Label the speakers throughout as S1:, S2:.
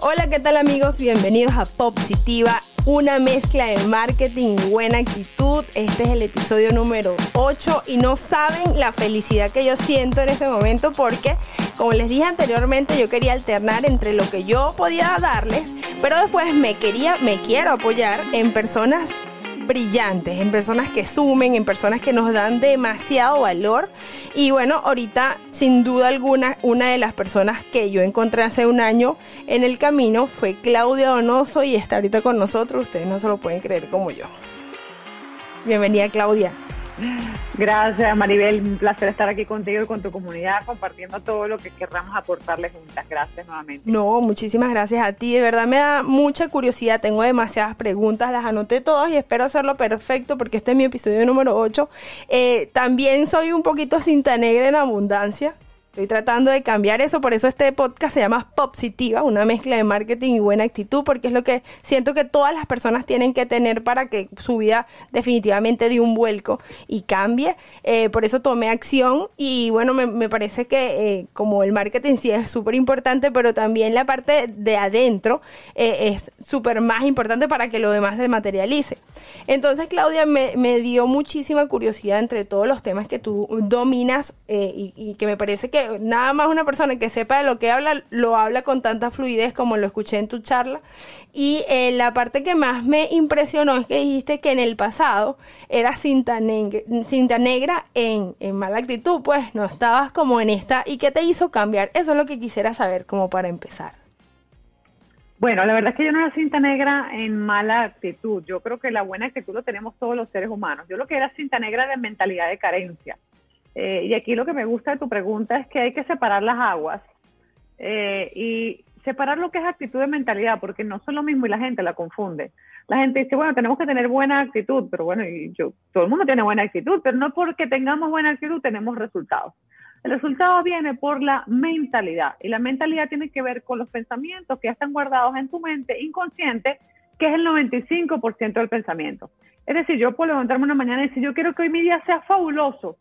S1: Hola, ¿qué tal amigos? Bienvenidos a Positiva, una mezcla de marketing y buena actitud. Este es el episodio número 8 y no saben la felicidad que yo siento en este momento porque, como les dije anteriormente, yo quería alternar entre lo que yo podía darles, pero después me quería, me quiero apoyar en personas brillantes, en personas que sumen, en personas que nos dan demasiado valor. Y bueno, ahorita sin duda alguna, una de las personas que yo encontré hace un año en el camino fue Claudia Donoso y está ahorita con nosotros. Ustedes no se lo pueden creer como yo. Bienvenida Claudia.
S2: Gracias, Maribel. Un placer estar aquí contigo y con tu comunidad compartiendo todo lo que querramos aportarles juntas. Gracias nuevamente.
S1: No, muchísimas gracias a ti. De verdad me da mucha curiosidad. Tengo demasiadas preguntas, las anoté todas y espero hacerlo perfecto porque este es mi episodio número 8. Eh, también soy un poquito cinta negra en abundancia. Estoy tratando de cambiar eso, por eso este podcast se llama Positiva, una mezcla de marketing y buena actitud, porque es lo que siento que todas las personas tienen que tener para que su vida definitivamente dé un vuelco y cambie. Eh, por eso tomé acción y bueno, me, parece que eh, como el marketing sí es súper importante, pero también la parte de adentro eh, es súper más importante para que lo demás se materialice. Entonces, Claudia, me, me, dio muchísima curiosidad entre todos los temas que tú dominas y que me parece que nada más una persona que sepa de lo que habla, lo habla con tanta fluidez como lo escuché en tu charla. Y eh, la parte que más me impresionó es que dijiste que en el pasado era cinta, negra, cinta negra en, en mala actitud, pues no estabas como en esta. ¿Y qué te hizo cambiar? Eso es lo que quisiera saber como para empezar.
S2: Bueno, la verdad es que yo no era cinta negra en mala actitud. Yo creo que la buena actitud lo tenemos todos los seres humanos. Yo lo que era cinta negra de mentalidad de carencia. Eh, y aquí lo que me gusta de tu pregunta es que hay que separar las aguas eh, y separar lo que es actitud de mentalidad, porque no son lo mismo y la gente la confunde. La gente dice, bueno, tenemos que tener buena actitud, pero bueno, y yo, todo el mundo tiene buena actitud, pero no porque tengamos buena actitud tenemos resultados. El resultado viene por la mentalidad y la mentalidad tiene que ver con los pensamientos que ya están guardados en tu mente inconsciente, que es el 95% del pensamiento. Es decir, yo puedo levantarme una mañana y decir, yo quiero que hoy mi día sea fabuloso,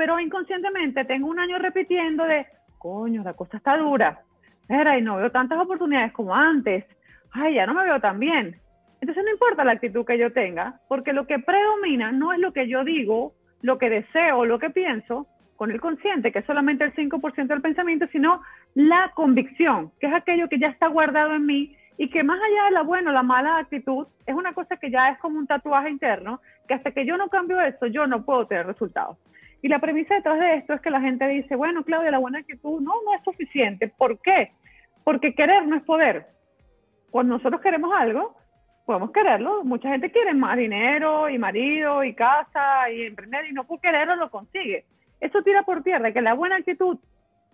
S2: pero inconscientemente tengo un año repitiendo de, coño, la cosa está dura, era y no veo tantas oportunidades como antes, ay, ya no me veo tan bien. Entonces no importa la actitud que yo tenga, porque lo que predomina no es lo que yo digo, lo que deseo, lo que pienso, con el consciente, que es solamente el 5% del pensamiento, sino la convicción, que es aquello que ya está guardado en mí y que más allá de la buena o la mala actitud, es una cosa que ya es como un tatuaje interno, que hasta que yo no cambio eso, yo no puedo tener resultados. Y la premisa detrás de esto es que la gente dice, bueno, Claudia, la buena actitud no, no es suficiente. ¿Por qué? Porque querer no es poder. Cuando nosotros queremos algo, podemos quererlo. Mucha gente quiere más dinero y marido y casa y emprender y no por quererlo lo consigue. Eso tira por tierra que la buena actitud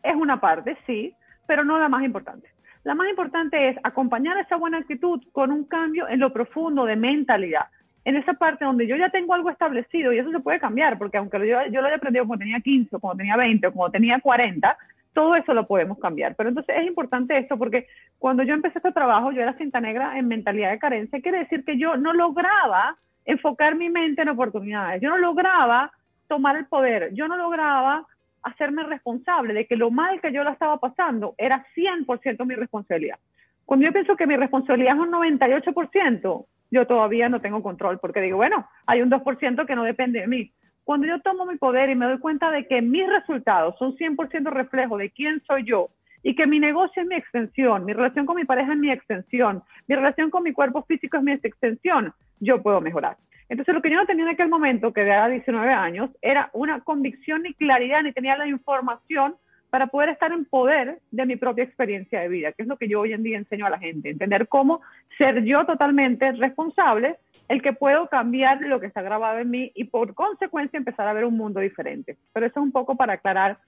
S2: es una parte, sí, pero no la más importante. La más importante es acompañar esa buena actitud con un cambio en lo profundo de mentalidad en esa parte donde yo ya tengo algo establecido y eso se puede cambiar, porque aunque yo, lo haya aprendido cuando tenía 15, o cuando tenía 20, o cuando tenía 40, todo eso lo podemos cambiar. Pero entonces es importante esto porque cuando yo empecé este trabajo, yo era cinta negra en mentalidad de carencia, quiere decir que yo no lograba enfocar mi mente en oportunidades, yo no lograba tomar el poder, yo no lograba hacerme responsable de que lo mal que yo la estaba pasando era 100% mi responsabilidad. Cuando yo pienso que mi responsabilidad es un 98%, yo todavía no tengo control, porque digo, bueno, hay un 2% que no depende de mí. Cuando yo tomo mi poder y me doy cuenta de que mis resultados son 100% reflejo de quién soy yo y que mi negocio es mi extensión, mi relación con mi pareja es mi extensión, mi relación con mi cuerpo físico es mi extensión, yo puedo mejorar. Entonces, lo que yo no tenía en aquel momento, que era 19 años, era una convicción ni claridad, ni tenía la información para poder estar en poder de mi propia experiencia de vida, que es lo que yo hoy en día enseño a la gente, entender cómo ser yo totalmente responsable, el que puedo cambiar lo que está grabado en mí y por consecuencia empezar a ver un mundo diferente. Pero eso es un poco para aclarar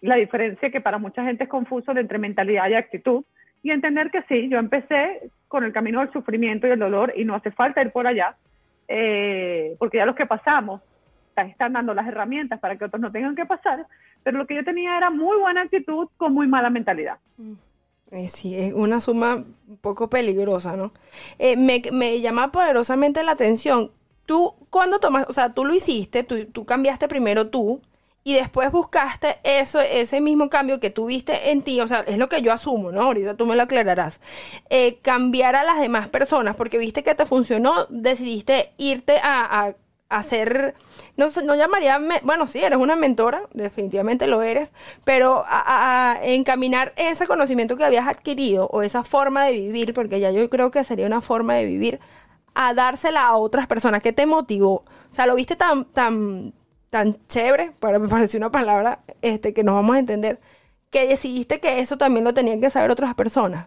S2: la diferencia que para mucha gente es confuso entre mentalidad y actitud y entender que sí, yo empecé con el camino del sufrimiento y el dolor y no hace falta ir por allá, eh, porque ya los que pasamos están dando las herramientas para que otros no tengan que pasar, pero lo que yo tenía era muy buena actitud con muy mala mentalidad.
S1: Mm. Eh, sí, es una suma un poco peligrosa, ¿no? Eh, me, me, llama poderosamente la atención. Tú, cuando tomas, o sea, tú lo hiciste, tú, tú cambiaste primero tú, y después buscaste eso, ese mismo cambio que tuviste en ti, o sea, es lo que yo asumo, ¿no? Ahorita tú me lo aclararás. Eh, cambiar a las demás personas, porque viste que te funcionó, decidiste irte a, a, hacer, no, no llamaría, bueno, sí, eres una mentora, definitivamente lo eres, pero a, encaminar ese conocimiento que habías adquirido o esa forma de vivir, porque ya yo creo que sería una forma de vivir, a dársela a otras personas. ¿Qué te motivó? O sea, lo viste tan, tan, tan chévere, para me pareció una palabra este, que nos vamos a entender, que decidiste que eso también lo tenían que saber otras personas.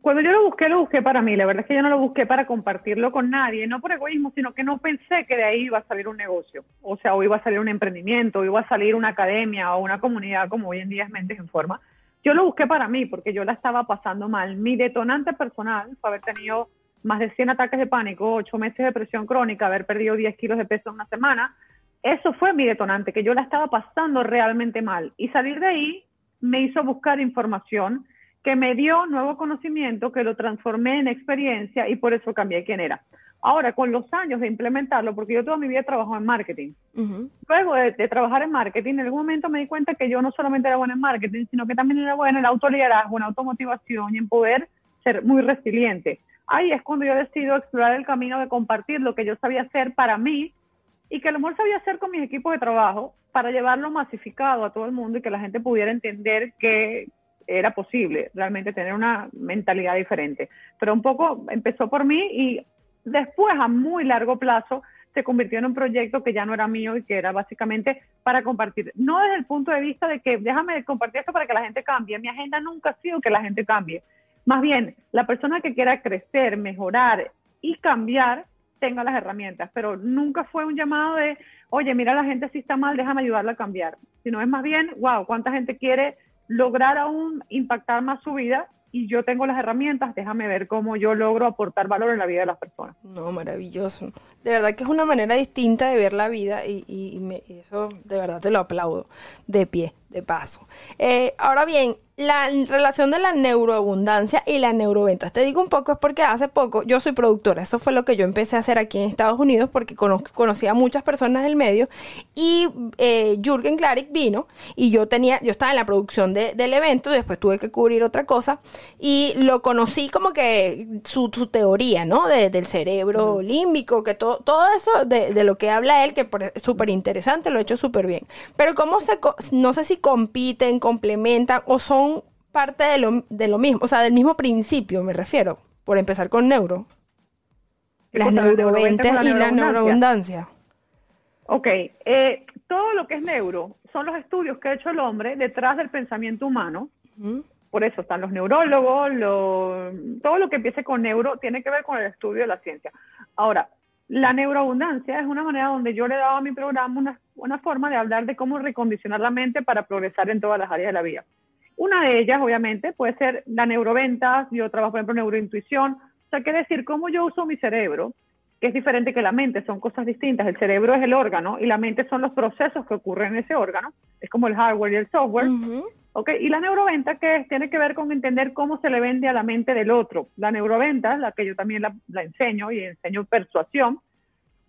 S2: Cuando yo lo busqué, lo busqué para mí. La verdad es que yo no lo busqué para compartirlo con nadie, no por egoísmo, sino que no pensé que de ahí iba a salir un negocio. O sea, o iba a salir un emprendimiento, o iba a salir una academia o una comunidad como hoy en día es Mentes en Forma. Yo lo busqué para mí porque yo la estaba pasando mal. Mi detonante personal fue haber tenido más de 100 ataques de pánico, 8 meses de presión crónica, haber perdido 10 kilos de peso en una semana, eso fue mi detonante, que yo la estaba pasando realmente mal. Y salir de ahí me hizo buscar información que me dio nuevo conocimiento, que lo transformé en experiencia y por eso cambié quién era. Ahora, con los años de implementarlo, porque yo toda mi vida trabajo en marketing, luego de, trabajar en marketing, en algún momento me di cuenta que yo no solamente era buena en marketing, sino que también era buena en autoliderazgo, en automotivación y en poder ser muy resiliente. Ahí es cuando yo decido explorar el camino de compartir lo que yo sabía hacer para mí y que a lo mejor sabía hacer con mis equipos de trabajo para llevarlo masificado a todo el mundo y que la gente pudiera entender que era posible realmente tener una mentalidad diferente. Pero un poco empezó por mí y después a muy largo plazo se convirtió en un proyecto que ya no era mío y que era básicamente para compartir. No desde el punto de vista de que déjame compartir esto para que la gente cambie. Mi agenda nunca ha sido que la gente cambie. Más bien, la persona que quiera crecer, mejorar y cambiar tenga las herramientas, pero nunca fue un llamado de, oye, mira, la gente si está mal, déjame ayudarla a cambiar, sino es más bien, wow, cuánta gente quiere lograr aún impactar más su vida y yo tengo las herramientas, déjame ver cómo yo logro aportar valor en la vida de las personas.
S1: No, maravilloso. De verdad que es una manera distinta de ver la vida y, y, eso de verdad te lo aplaudo de pie, de paso. Eh, ahora bien, la relación de la neuroabundancia y la neuroventas. Te digo un poco es porque hace poco yo soy productora, eso fue lo que yo empecé a hacer aquí en Estados Unidos porque conocí a muchas personas del medio y eh, Jürgen Klarik vino y yo tenía, yo estaba en la producción del evento, después tuve que cubrir otra cosa y lo conocí como que su, teoría, ¿no? del cerebro límbico, que todo, todo eso de, lo que habla él, que es súper interesante, lo he hecho súper bien. Pero cómo se, no sé si compiten, complementan o son parte de lo, de lo mismo, o sea, del mismo principio, me refiero, por empezar con neuro. Las neuroventas y la neuroabundancia.
S2: Ok, eh, todo lo que es neuro son los estudios que ha hecho el hombre detrás del pensamiento humano. Por eso están los neurólogos, todo lo que empiece con neuro tiene que ver con el estudio de la ciencia. Ahora, la neuroabundancia es una manera donde yo le he dado a mi programa una, una forma de hablar de cómo recondicionar la mente para progresar en todas las áreas de la vida. Una de ellas, obviamente, puede ser la neuroventas, yo trabajo, por ejemplo, neurointuición, o sea, quiere decir cómo yo uso mi cerebro, que es diferente que la mente, son cosas distintas. El cerebro es el órgano y la mente son los procesos que ocurren en ese órgano, es como el hardware y el software. Okay, y la neuroventa que tiene que ver con entender cómo se le vende a la mente del otro. La neuroventa, la que yo también la, la, enseño y enseño persuasión,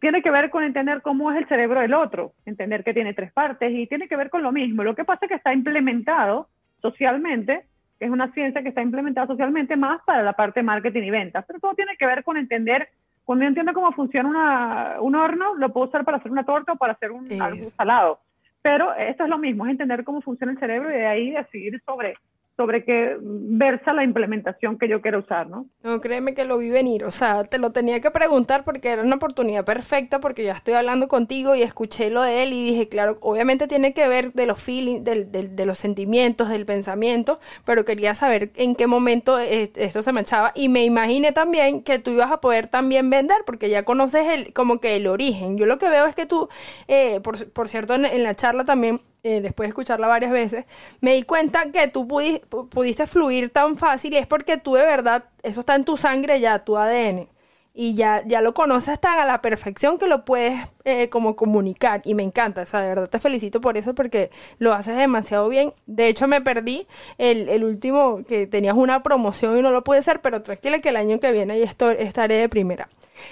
S2: tiene que ver con entender cómo es el cerebro del otro, entender que tiene tres partes y tiene que ver con lo mismo. Lo que pasa es que está implementado socialmente, es una ciencia que está implementada socialmente más para la parte de marketing y ventas, pero todo tiene que ver con entender, cuando yo entiendo cómo funciona una, un horno, lo puedo usar para hacer una torta o para hacer un, algo salado. Pero esto es lo mismo, es entender cómo funciona el cerebro y de ahí decidir sobre sobre qué versa la implementación que yo quiero usar, ¿no?
S1: No, créeme que lo vi venir, o sea, te lo tenía que preguntar porque era una oportunidad perfecta porque ya estoy hablando contigo y escuché lo de él y dije, claro, obviamente tiene que ver de los feelings, de, los sentimientos, del pensamiento, pero quería saber en qué momento esto se me echaba y me imaginé también que tú ibas a poder también vender porque ya conoces el, como que el origen. Yo lo que veo es que tú, eh, por, por cierto, en la charla también eh, después de escucharla varias veces, me di cuenta que tú pudiste fluir tan fácil y es porque tú de verdad, eso está en tu sangre ya, tu ADN. Y ya, ya lo conoces tan a la perfección que lo puedes eh, como comunicar. Y me encanta, o sea, de verdad te felicito por eso porque lo haces demasiado bien. De hecho, me perdí el, el último que tenías una promoción y no lo pude hacer, pero tranquila que el año que viene ahí estaré de primera.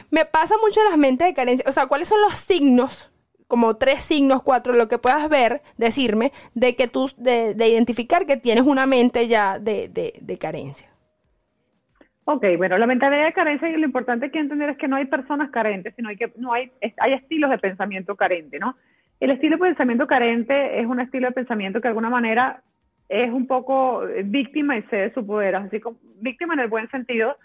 S1: Me pasa mucho en las mentes de carencia, o sea, ¿cuáles son los signos como tres signos, cuatro, lo que puedas ver, decirme, de que tú, de, identificar que tienes una mente ya de, de, carencia.
S2: Ok, bueno, la mentalidad de carencia y lo importante que entender es que no hay personas carentes, sino hay que no hay, hay estilos de pensamiento carente, ¿no? El estilo de pensamiento carente es un estilo de pensamiento que de alguna manera es un poco víctima y cede su poder, así como víctima en el buen sentido,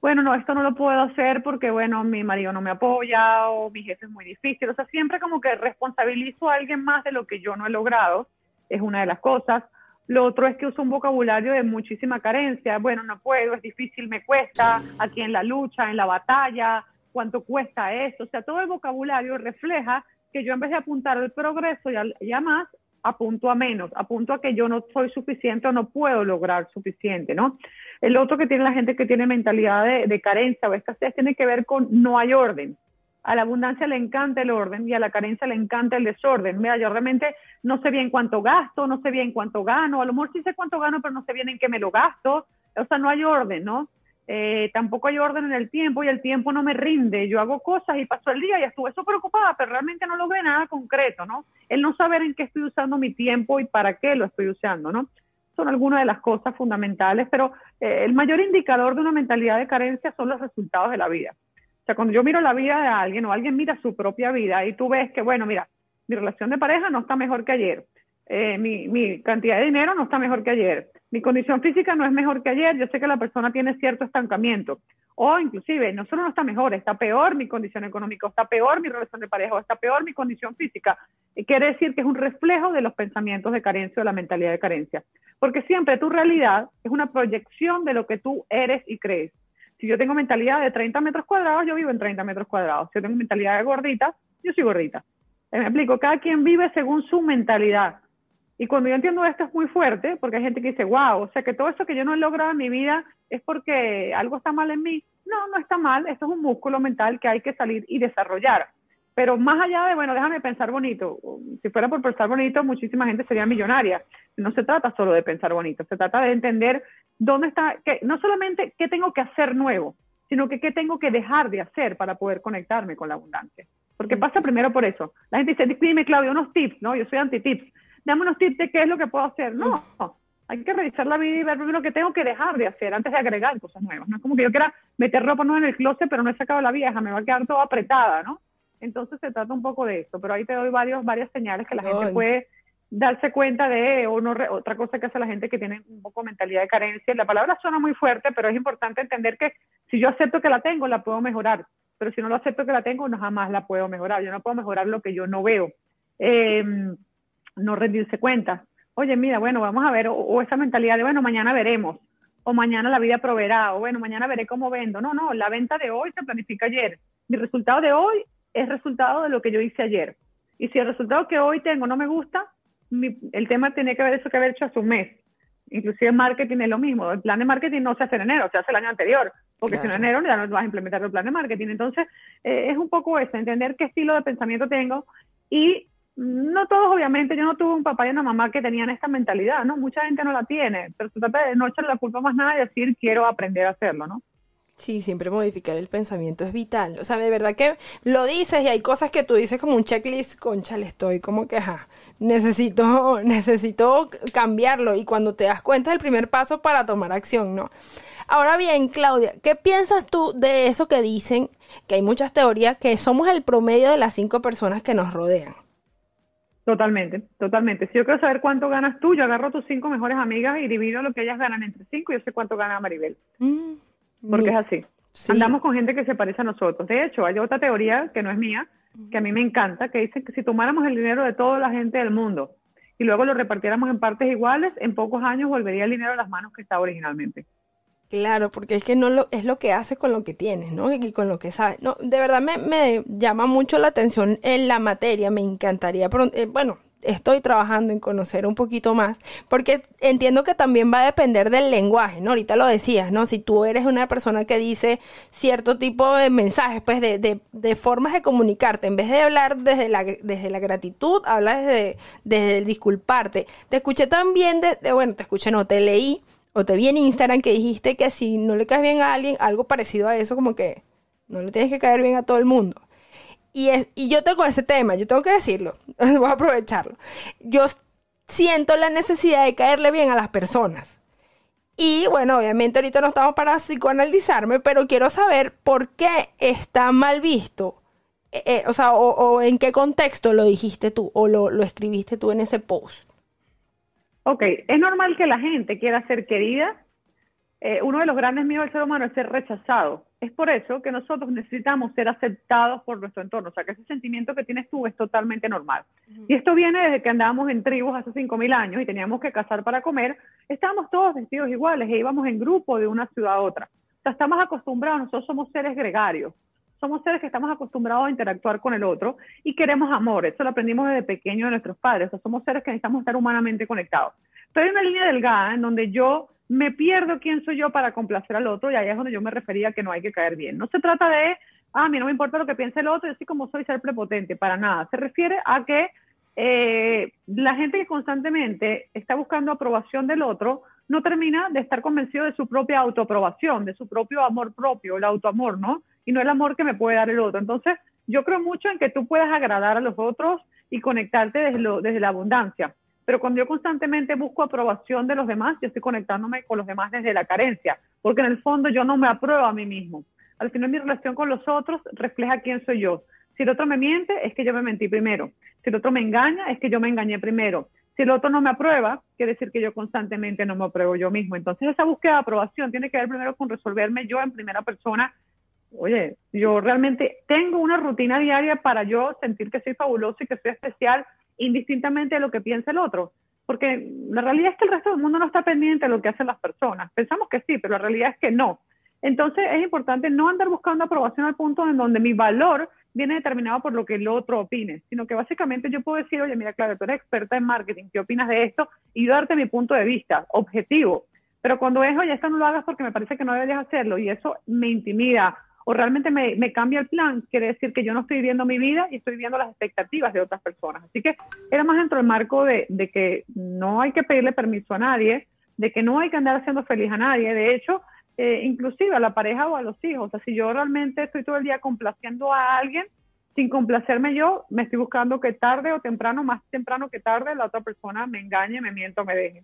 S2: bueno, no, esto no lo puedo hacer porque, bueno, mi marido no me apoya o mi jefe es muy difícil. O sea, siempre como que responsabilizo a alguien más de lo que yo no he logrado, es una de las cosas. Lo otro es que uso un vocabulario de muchísima carencia. Bueno, no puedo, es difícil, me cuesta, aquí en la lucha, en la batalla, cuánto cuesta eso. O sea, todo el vocabulario refleja que yo en vez de apuntar al progreso y a, más, apunto a menos, apunto a que yo no soy suficiente o no puedo lograr suficiente, ¿no? El otro que tiene la gente que tiene mentalidad de, carencia o escasez tiene que ver con no hay orden. A la abundancia le encanta el orden y a la carencia le encanta el desorden. Mira, yo realmente no sé bien cuánto gasto, no sé bien cuánto gano, a lo mejor sí sé cuánto gano, pero no sé bien en qué me lo gasto. O sea, no hay orden, ¿no? Eh, tampoco hay orden en el tiempo y el tiempo no me rinde. Yo hago cosas y paso el día y estuve súper ocupada, pero realmente no logré nada concreto, ¿no? El no saber en qué estoy usando mi tiempo y para qué lo estoy usando, ¿no? Son algunas de las cosas fundamentales, pero eh, el mayor indicador de una mentalidad de carencia son los resultados de la vida. O sea, cuando yo miro la vida de alguien o alguien mira su propia vida y tú ves que, bueno, mira, mi relación de pareja no está mejor que ayer, eh, mi, cantidad de dinero no está mejor que ayer, mi condición física no es mejor que ayer, yo sé que la persona tiene cierto estancamiento. O inclusive, no solo no está mejor, está peor mi condición económica, está peor mi relación de pareja, está peor mi condición física. quiere decir que es un reflejo de los pensamientos de carencia o la mentalidad de carencia. Porque siempre tu realidad es una proyección de lo que tú eres y crees. Si yo tengo mentalidad de 30 metros cuadrados, yo vivo en 30 metros cuadrados. Si yo tengo mentalidad de gordita, yo soy gordita. Me explico, cada quien vive según su mentalidad. Y cuando yo entiendo esto es muy fuerte, porque hay gente que dice, wow, o sea que todo eso que yo no he logrado en mi vida es porque algo está mal en mí. No, no está mal, esto es un músculo mental que hay que salir y desarrollar. Pero más allá de, bueno, déjame pensar bonito, si fuera por pensar bonito, muchísima gente sería millonaria. No se trata solo de pensar bonito, se trata de entender dónde está, que, no solamente qué tengo que hacer nuevo, sino que qué tengo que dejar de hacer para poder conectarme con la abundancia. Porque pasa primero por eso. La gente dice, dime Claudio, unos tips, ¿no? Yo soy anti-tips dame unos tips de qué es lo que puedo hacer. No, hay que revisar la vida y ver lo que tengo que dejar de hacer antes de agregar cosas nuevas. No es como que yo quiera meter ropa nueva en el closet, pero no he sacado la vieja, me va a quedar toda apretada, ¿no? Entonces se trata un poco de eso, pero ahí te doy varios, varias señales que la gente puede darse cuenta de, o no, otra cosa que hace la gente que tiene un poco mentalidad de carencia. La palabra suena muy fuerte, pero es importante entender que si yo acepto que la tengo, la puedo mejorar, pero si no lo acepto que la tengo, no jamás la puedo mejorar. Yo no puedo mejorar lo que yo no veo. Eh, no rendirse cuenta. Oye, mira, bueno, vamos a ver, o, esa mentalidad de, bueno, mañana veremos, o mañana la vida proveerá, o bueno, mañana veré cómo vendo. No, no, la venta de hoy se planifica ayer. Mi resultado de hoy es resultado de lo que yo hice ayer. Y si el resultado que hoy tengo no me gusta, el tema tiene que ver eso que haber hecho hace un mes. Inclusive marketing es lo mismo. El plan de marketing no se hace en enero, se hace el año anterior, porque si no en enero ya no vas a implementar el plan de marketing. Entonces, eh, es un poco eso, entender qué estilo de pensamiento tengo y no todos, obviamente, yo no tuve un papá y una mamá que tenían esta mentalidad, ¿no? Mucha gente no la tiene, pero se trata de no echarle la culpa más nada y decir quiero aprender a hacerlo, ¿no?
S1: Sí, siempre modificar el pensamiento es vital. O sea, de verdad que lo dices y hay cosas que tú dices como un checklist, concha, le estoy como que, necesito, necesito cambiarlo y cuando te das cuenta es el primer paso para tomar acción, ¿no? Ahora bien, Claudia, ¿qué piensas tú de eso que dicen, que hay muchas teorías, que somos el promedio de las cinco personas que nos rodean?
S2: Totalmente, totalmente. Si yo quiero saber cuánto ganas tú, yo agarro tus cinco mejores amigas y divido lo que ellas ganan entre cinco y yo sé cuánto gana Maribel. Mm, Porque es así. Andamos con gente que se parece a nosotros. De hecho, hay otra teoría que no es mía, que a mí me encanta, que dice que si tomáramos el dinero de toda la gente del mundo y luego lo repartiéramos en partes iguales, en pocos años volvería el dinero a las manos que estaba originalmente.
S1: Claro, porque es que no lo, es lo que hace con lo que tienes, ¿no? Y con lo que sabes. No, de verdad me, me llama mucho la atención en la materia, me encantaría, eh, bueno, estoy trabajando en conocer un poquito más, porque entiendo que también va a depender del lenguaje, ¿no? Ahorita lo decías, ¿no? Si tú eres una persona que dice cierto tipo de mensajes, pues de, de, de formas de comunicarte, en vez de hablar desde la, desde la gratitud, habla desde, desde el disculparte. Te escuché también, de, bueno, te escuché, no, te leí o te vi en Instagram que dijiste que si no le caes bien a alguien, algo parecido a eso, como que no le tienes que caer bien a todo el mundo. y, es, y yo tengo ese tema, yo tengo que decirlo, voy a aprovecharlo. Yo siento la necesidad de caerle bien a las personas. Y bueno, obviamente ahorita no estamos para psicoanalizarme, pero quiero saber por qué está mal visto. Eh, eh, o sea, o, en qué contexto lo dijiste tú o lo, lo escribiste tú en ese post.
S2: Ok, es normal que la gente quiera ser querida eh, uno de los grandes miedos del ser humano es ser rechazado. Es por eso que nosotros necesitamos ser aceptados por nuestro entorno. O sea, que ese sentimiento que tienes tú es totalmente normal. Y esto viene desde que andábamos en tribus hace 5.000 años y teníamos que cazar para comer. Estábamos todos vestidos iguales e íbamos en grupo de una ciudad a otra. O sea, estamos acostumbrados, nosotros somos seres gregarios. Somos seres que estamos acostumbrados a interactuar con el otro y queremos amor. Eso lo aprendimos desde pequeño de nuestros padres. O sea, somos seres que necesitamos estar humanamente conectados. Pero hay una línea delgada en donde yo me pierdo quién soy yo para complacer al otro y ahí es donde yo me refería que no hay que caer bien. No se trata de, ah, a mí no me importa lo que piense el otro, yo soy como soy ser prepotente, para nada. Se refiere a que eh, la gente que constantemente está buscando aprobación del otro no termina de estar convencido de su propia autoaprobación, de su propio amor propio, el autoamor, ¿no? Y no el amor que me puede dar el otro. Entonces, yo creo mucho en que tú puedas agradar a los otros y conectarte desde, desde la abundancia. Pero cuando yo constantemente busco aprobación de los demás, yo estoy conectándome con los demás desde la carencia, porque en el fondo yo no me apruebo a mí mismo. Al final mi relación con los otros refleja quién soy yo. Si el otro me miente, es que yo me mentí primero. Si el otro me engaña, es que yo me engañé primero. Si el otro no me aprueba, quiere decir que yo constantemente no me apruebo yo mismo. Entonces esa búsqueda de aprobación tiene que ver primero con resolverme yo en primera persona. Oye, yo realmente tengo una rutina diaria para yo sentir que soy fabuloso y que soy especial indistintamente de lo que piensa el otro. Porque la realidad es que el resto del mundo no está pendiente de lo que hacen las personas. Pensamos que sí, pero la realidad es que no. Entonces es importante no andar buscando aprobación al punto en donde mi valor viene determinado por lo que el otro opine, sino que básicamente yo puedo decir, oye, mira, claro, tú eres experta en marketing, ¿qué opinas de esto? Y darte mi punto de vista, objetivo. Pero cuando es, oye, esto no lo hagas porque me parece que no deberías hacerlo y eso me intimida o realmente me, cambia el plan, quiere decir que yo no estoy viviendo mi vida y estoy viviendo las expectativas de otras personas. Así que era más dentro del marco de, que no hay que pedirle permiso a nadie, de que no hay que andar haciendo feliz a nadie. De hecho, eh, inclusive a la pareja o a los hijos. O sea, si yo realmente estoy todo el día complaciendo a alguien, sin complacerme yo, me estoy buscando que tarde o temprano, más temprano que tarde, la otra persona me engañe, me miento, me deje.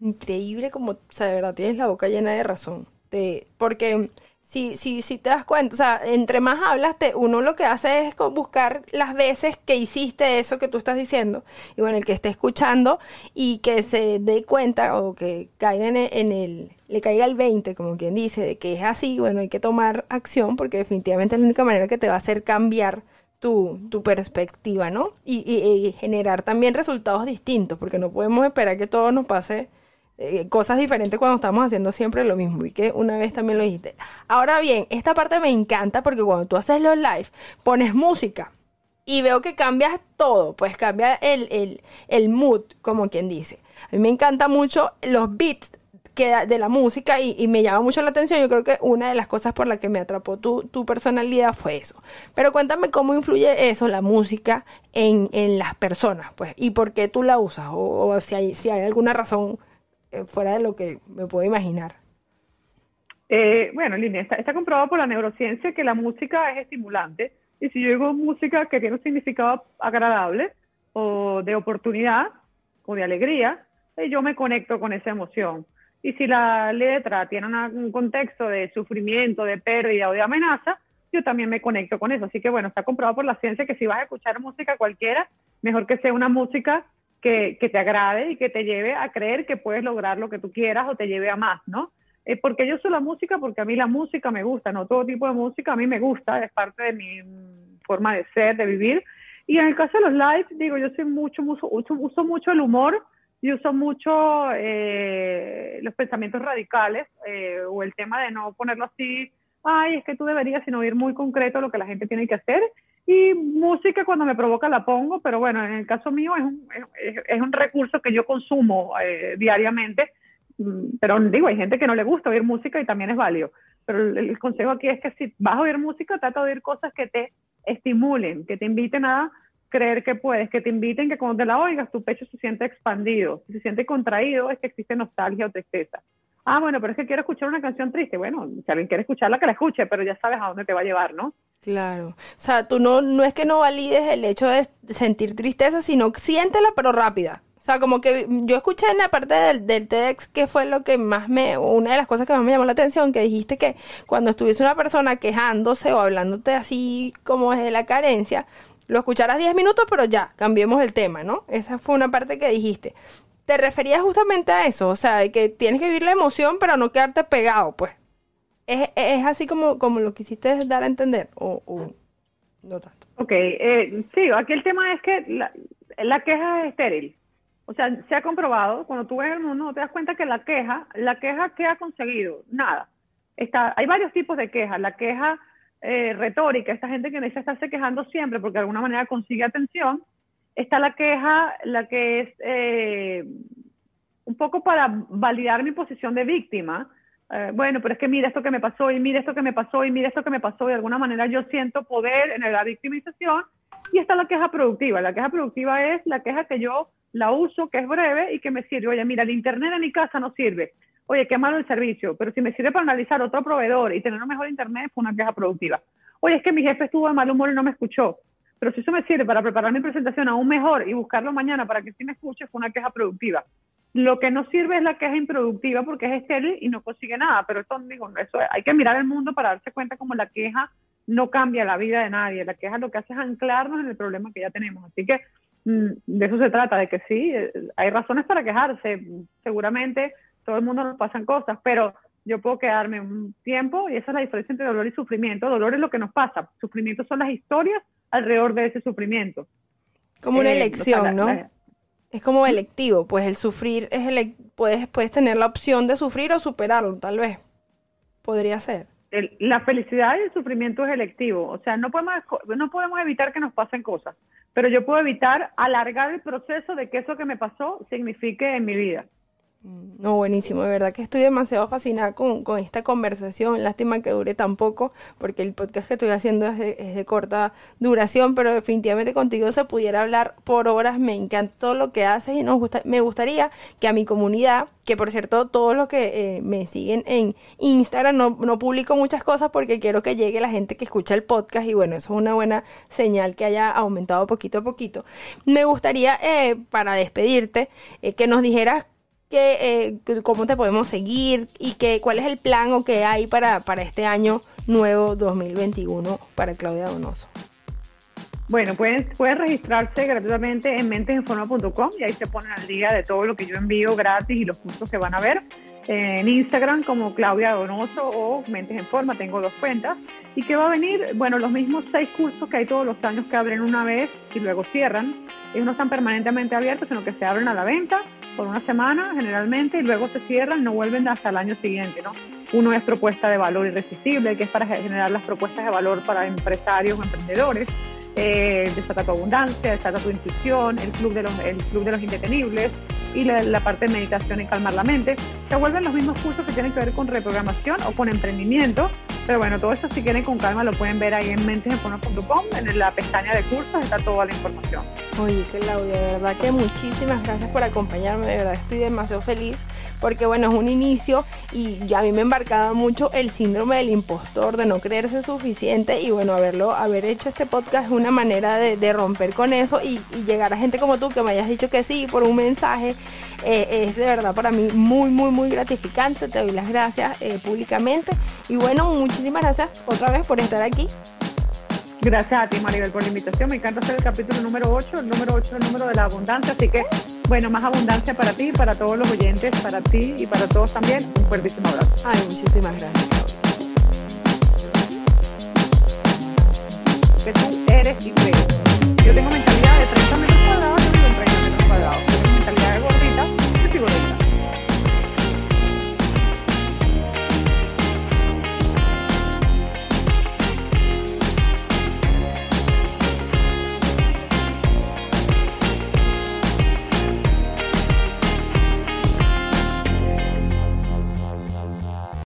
S1: Increíble como, o sea, de verdad tienes la boca llena de razón. De, porque si, si, si te das cuenta, o sea, entre más hablas, te, uno lo que hace es buscar las veces que hiciste eso que tú estás diciendo. Y bueno, el que esté escuchando y que se dé cuenta o que caiga en el, le caiga el 20, como quien dice, de que es así, bueno, hay que tomar acción porque definitivamente es la única manera que te va a hacer cambiar tu, tu perspectiva, ¿no? Y, y generar también resultados distintos, porque no podemos esperar que todo nos pase eh, cosas diferentes cuando estamos haciendo siempre lo mismo y que una vez también lo dijiste. Ahora bien, esta parte me encanta porque cuando tú haces los live, pones música y veo que cambias todo, pues cambia el, el, mood, como quien dice. A mí me encanta mucho los beats que de la música y, me llama mucho la atención. Yo creo que una de las cosas por las que me atrapó tu, tu personalidad fue eso. Pero cuéntame cómo influye eso, la música, en, en las personas, pues, y por qué tú la usas, o, o si, hay, si hay alguna razón fuera de lo que me puedo imaginar.
S2: Eh, bueno, Línea, está, comprobado por la neurociencia que la música es estimulante y si yo digo música que tiene un significado agradable o de oportunidad o de alegría, eh, yo me conecto con esa emoción. Y si la letra tiene un contexto de sufrimiento, de pérdida o de amenaza, yo también me conecto con eso. Así que bueno, está comprobado por la ciencia que si vas a escuchar música cualquiera, mejor que sea una música que, te agrade y que te lleve a creer que puedes lograr lo que tú quieras o te lleve a más, ¿no? Eh, porque yo soy la música, porque a mí la música me gusta, no todo tipo de música a mí me gusta, es parte de mi forma de ser, de vivir. Y en el caso de los lives, digo, yo soy mucho, mucho uso, mucho el humor y uso mucho eh, los pensamientos radicales eh, o el tema de no ponerlo así, ay, es que tú deberías, sino ir muy concreto a lo que la gente tiene que hacer y música cuando me provoca la pongo, pero bueno, en el caso mío es un, es, un recurso que yo consumo eh, diariamente, mm, pero digo, hay gente que no le gusta oír música y también es válido. Pero el, consejo aquí es que si vas a oír música, trata de oír cosas que te estimulen, que te inviten a creer que puedes, que te inviten que cuando te la oigas tu pecho se siente expandido, si se siente contraído es que existe nostalgia o tristeza. Ah, bueno, pero es que quiero escuchar una canción triste. Bueno, si alguien quiere escucharla, que la escuche, pero ya sabes a dónde te va a llevar, ¿no?
S1: Claro. O sea, tú no, no es que no valides el hecho de sentir tristeza, sino siéntela, pero rápida. O sea, como que yo escuché en la parte del, del TEDx que fue lo que más me, una de las cosas que más me llamó la atención, que dijiste que cuando estuviese una persona quejándose o hablándote así como de la carencia, lo escucharas 10 minutos, pero ya, cambiemos el tema, ¿no? Esa fue una parte que dijiste. Te referías justamente a eso, o sea, que tienes que vivir la emoción, pero no quedarte pegado, pues. ¿Es, así como, como lo quisiste dar a entender o, no tanto?
S2: Ok, eh, sí, aquí el tema es que la, queja es estéril. O sea, se ha comprobado, cuando tú ves el mundo, te das cuenta que la queja, la queja, ¿qué ha conseguido? Nada. Está, hay varios tipos de quejas. La queja eh, retórica, esta gente que necesita estarse quejando siempre porque de alguna manera consigue atención, está la queja, la que es eh, un poco para validar mi posición de víctima. Eh, bueno, pero es que mira esto que me pasó y mira esto que me pasó y mira esto que me pasó y de alguna manera yo siento poder en la victimización y está la queja productiva. La queja productiva es la queja que yo la uso, que es breve y que me sirve. Oye, mira, el internet en mi casa no sirve oye, qué malo el servicio, pero si me sirve para analizar otro proveedor y tener un mejor internet, fue una queja productiva. Oye, es que mi jefe estuvo de mal humor y no me escuchó, pero si eso me sirve para preparar mi presentación aún mejor y buscarlo mañana para que sí me escuche, fue una queja productiva. Lo que no sirve es la queja improductiva porque es estéril y no consigue nada, pero eso, digo, eso hay que mirar el mundo para darse cuenta como la queja no cambia la vida de nadie, la queja lo que hace es anclarnos en el problema que ya tenemos. Así que mm, de eso se trata, de que sí, eh, hay razones para quejarse, seguramente todo el mundo nos pasan cosas, pero yo puedo quedarme un tiempo y esa es la diferencia entre dolor y sufrimiento. Dolor es lo que nos pasa, sufrimiento son las historias alrededor de ese sufrimiento.
S1: Como una eh, elección, ¿no? Es como electivo, pues el sufrir es el, puedes, puedes tener la opción de sufrir o superarlo, tal vez. Podría ser.
S2: la felicidad y el sufrimiento es electivo, o sea, no podemos, no podemos evitar que nos pasen cosas, pero yo puedo evitar alargar el proceso de que eso que me pasó signifique en mi vida.
S1: No, buenísimo, de verdad que estoy demasiado fascinada con, esta conversación. Lástima que dure tan poco, porque el podcast que estoy haciendo es de, corta duración, pero definitivamente contigo se pudiera hablar por horas. Me encanta todo lo que haces y nos gusta, me gustaría que a mi comunidad, que por cierto, todos los que eh, me siguen en Instagram, no, no publico muchas cosas porque quiero que llegue la gente que escucha el podcast y bueno, eso es una buena señal que haya aumentado poquito a poquito. Me gustaría, eh, para despedirte, eh, que nos dijeras eh, cómo te podemos seguir y que, cuál es el plan o qué hay para, para este año nuevo 2021 para Claudia Donoso.
S2: Bueno, pueden, pueden registrarse gratuitamente en mentesinforma.com y ahí se ponen al día de todo lo que yo envío gratis y los cursos que van a ver. En Instagram como Claudia Donoso o Mentes en Forma, tengo dos cuentas. ¿Y que va a venir? Bueno, los mismos seis cursos que hay todos los años que abren una vez y luego cierran. Ellos no están permanentemente abiertos, sino que se abren a la venta por una semana generalmente y luego se cierran, no vuelven hasta el año siguiente, ¿no? Uno es propuesta de valor irresistible, que es para generar las propuestas de valor para empresarios emprendedores eh, Desata tu Abundancia, Desata tu Intuición, el Club de los, el club de los Indetenibles y la, parte de meditación y calmar la mente. Se vuelven los mismos cursos que tienen que ver con reprogramación o con emprendimiento, pero bueno, todo esto si quieren con calma lo pueden ver ahí en mentesenfono.com, en la pestaña de cursos está toda la información.
S1: Oye, Claudia, de verdad que muchísimas gracias por acompañarme, de verdad estoy demasiado feliz porque bueno, es un inicio y a mí me embarcaba mucho el síndrome del impostor, de no creerse suficiente y bueno, haberlo, haber hecho este podcast es una manera de, romper con eso y, llegar a gente como tú que me hayas dicho que sí por un mensaje. Eh, es de verdad para mí muy, muy, muy gratificante. Te doy las gracias eh, públicamente. Y bueno, muchísimas gracias otra vez por estar aquí.
S2: Gracias a ti, Maribel, por la invitación. Me encanta hacer el capítulo número 8. El número 8 es el número de la abundancia. Así que, bueno, más abundancia para ti, para todos los oyentes, para ti y para todos también. Un fuertísimo abrazo.
S1: Ay, muchísimas gracias.
S2: Que tú eres y. Yo tengo mentalidad de 30 minutos.